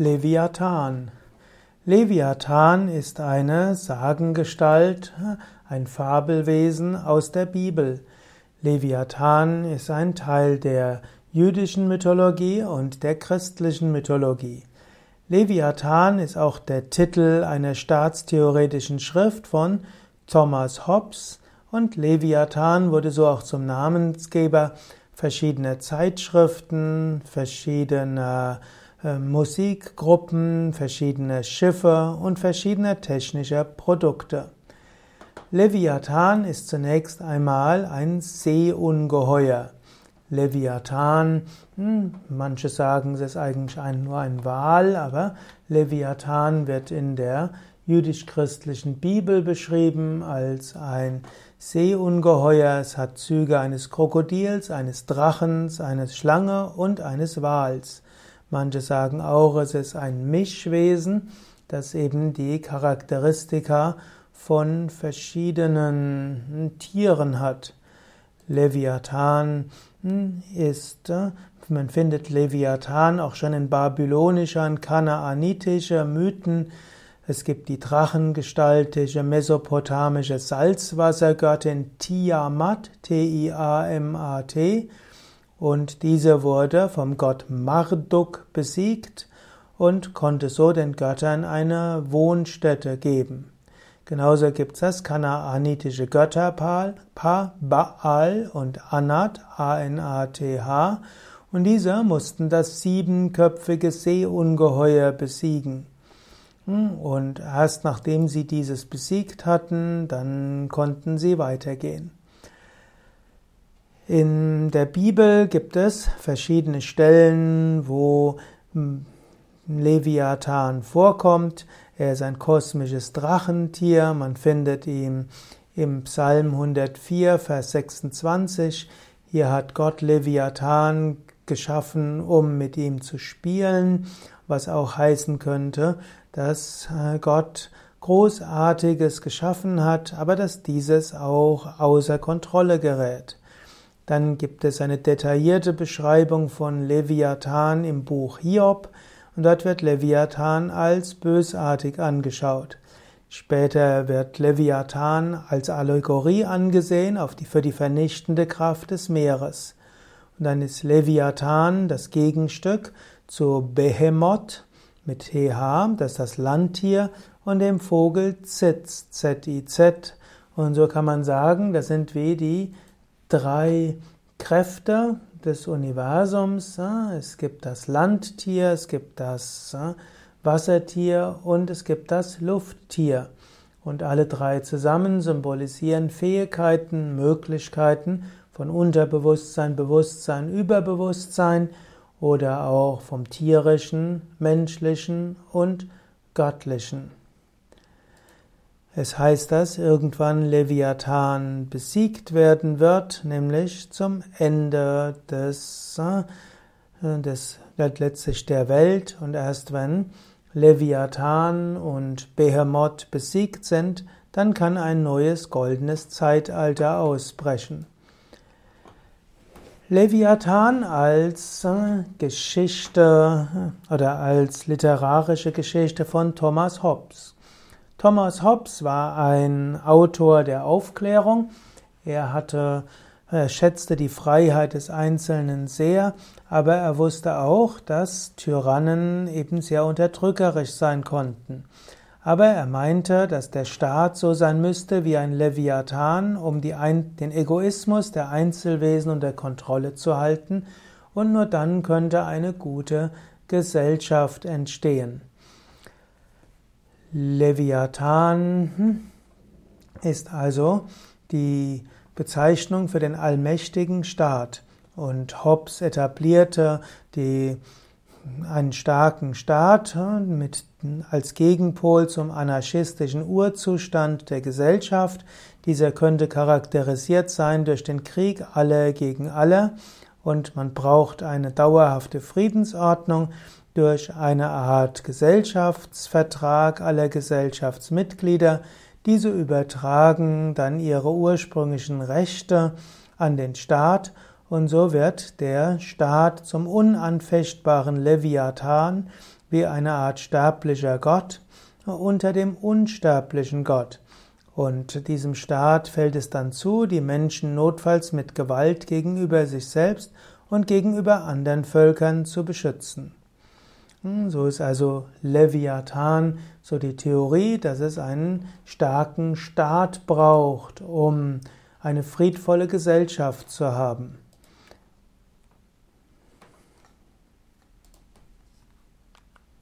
Leviathan. Leviathan ist eine Sagengestalt, ein Fabelwesen aus der Bibel. Leviathan ist ein Teil der jüdischen Mythologie und der christlichen Mythologie. Leviathan ist auch der Titel einer staatstheoretischen Schrift von Thomas Hobbes und Leviathan wurde so auch zum Namensgeber verschiedener Zeitschriften, verschiedener Musikgruppen, verschiedene Schiffe und verschiedener technischer Produkte. Leviathan ist zunächst einmal ein Seeungeheuer. Leviathan, hm, manche sagen, es ist eigentlich ein, nur ein Wal, aber Leviathan wird in der jüdisch-christlichen Bibel beschrieben als ein Seeungeheuer. Es hat Züge eines Krokodils, eines Drachens, eines Schlange und eines Wals. Manche sagen auch, es ist ein Mischwesen, das eben die Charakteristika von verschiedenen Tieren hat. Leviathan hm, ist, äh, man findet Leviathan auch schon in babylonischer und kanaanitischer Mythen. Es gibt die drachengestaltige mesopotamische Salzwassergöttin Tiamat, T-I-A-M-A-T, und diese wurde vom Gott Marduk besiegt und konnte so den Göttern eine Wohnstätte geben. Genauso gibt es das kanaanitische Götterpaar Baal und Anat, A-N-A-T-H, und diese mussten das siebenköpfige Seeungeheuer besiegen. Hm, und erst nachdem sie dieses besiegt hatten, dann konnten sie weitergehen. In der Bibel gibt es verschiedene Stellen, wo hm, Leviathan vorkommt. Er ist ein kosmisches Drachentier. Man findet ihn im Psalm 104, Vers 26. Hier hat Gott Leviathan geschaffen, um mit ihm zu spielen, was auch heißen könnte, dass äh, Gott Großartiges geschaffen hat, aber dass dieses auch außer Kontrolle gerät. Dann gibt es eine detaillierte Beschreibung von Leviathan im Buch Hiob und dort wird Leviathan als bösartig angeschaut. Später wird Leviathan als Allegorie angesehen auf die, für die vernichtende Kraft des Meeres. Und dann ist Leviathan das Gegenstück zu Behemoth mit TH, das ist das Landtier, und dem Vogel Zitz, Z-I-Z. Und so kann man sagen, das sind wie die drei Kräfte des Universums. Es gibt das Landtier, es gibt das Wassertier und es gibt das Lufttier. Und alle drei zusammen symbolisieren Fähigkeiten, Möglichkeiten von Unterbewusstsein, Bewusstsein, Überbewusstsein oder auch vom tierischen, menschlichen und göttlichen. Es heißt, dass irgendwann Leviathan besiegt werden wird, nämlich zum Ende des, äh, des letztlich der Welt. Und erst wenn Leviathan und Behemoth besiegt sind, dann kann ein neues goldenes Zeitalter ausbrechen. Leviathan als äh, Geschichte äh, oder als literarische Geschichte von Thomas Hobbes. Thomas Hobbes war ein Autor der Aufklärung. Er hatte, er schätzte die Freiheit des Einzelnen sehr, aber er wusste auch, dass Tyrannen eben sehr unterdrückerisch sein konnten. Aber er meinte, dass der Staat so sein müsste wie ein Leviathan, um die, den Egoismus der Einzelwesen unter Kontrolle zu halten, und nur dann könnte eine gute Gesellschaft entstehen. Leviathan hm, ist also die Bezeichnung für den allmächtigen Staat. Und Hobbes etablierte die, einen starken Staat hm, mit, als Gegenpol zum anarchistischen Urzustand der Gesellschaft. Dieser könnte charakterisiert sein durch den Krieg aller gegen alle und man braucht eine dauerhafte Friedensordnung durch eine Art Gesellschaftsvertrag aller Gesellschaftsmitglieder. Diese übertragen dann ihre ursprünglichen Rechte an den Staat und so wird der Staat zum unanfechtbaren Leviathan, wie eine Art sterblicher Gott unter dem unsterblichen Gott. Und diesem Staat fällt es dann zu, die Menschen notfalls mit Gewalt gegenüber sich selbst und gegenüber anderen Völkern zu beschützen. So ist also Leviathan so die Theorie, dass es einen starken Staat braucht, um eine friedvolle Gesellschaft zu haben.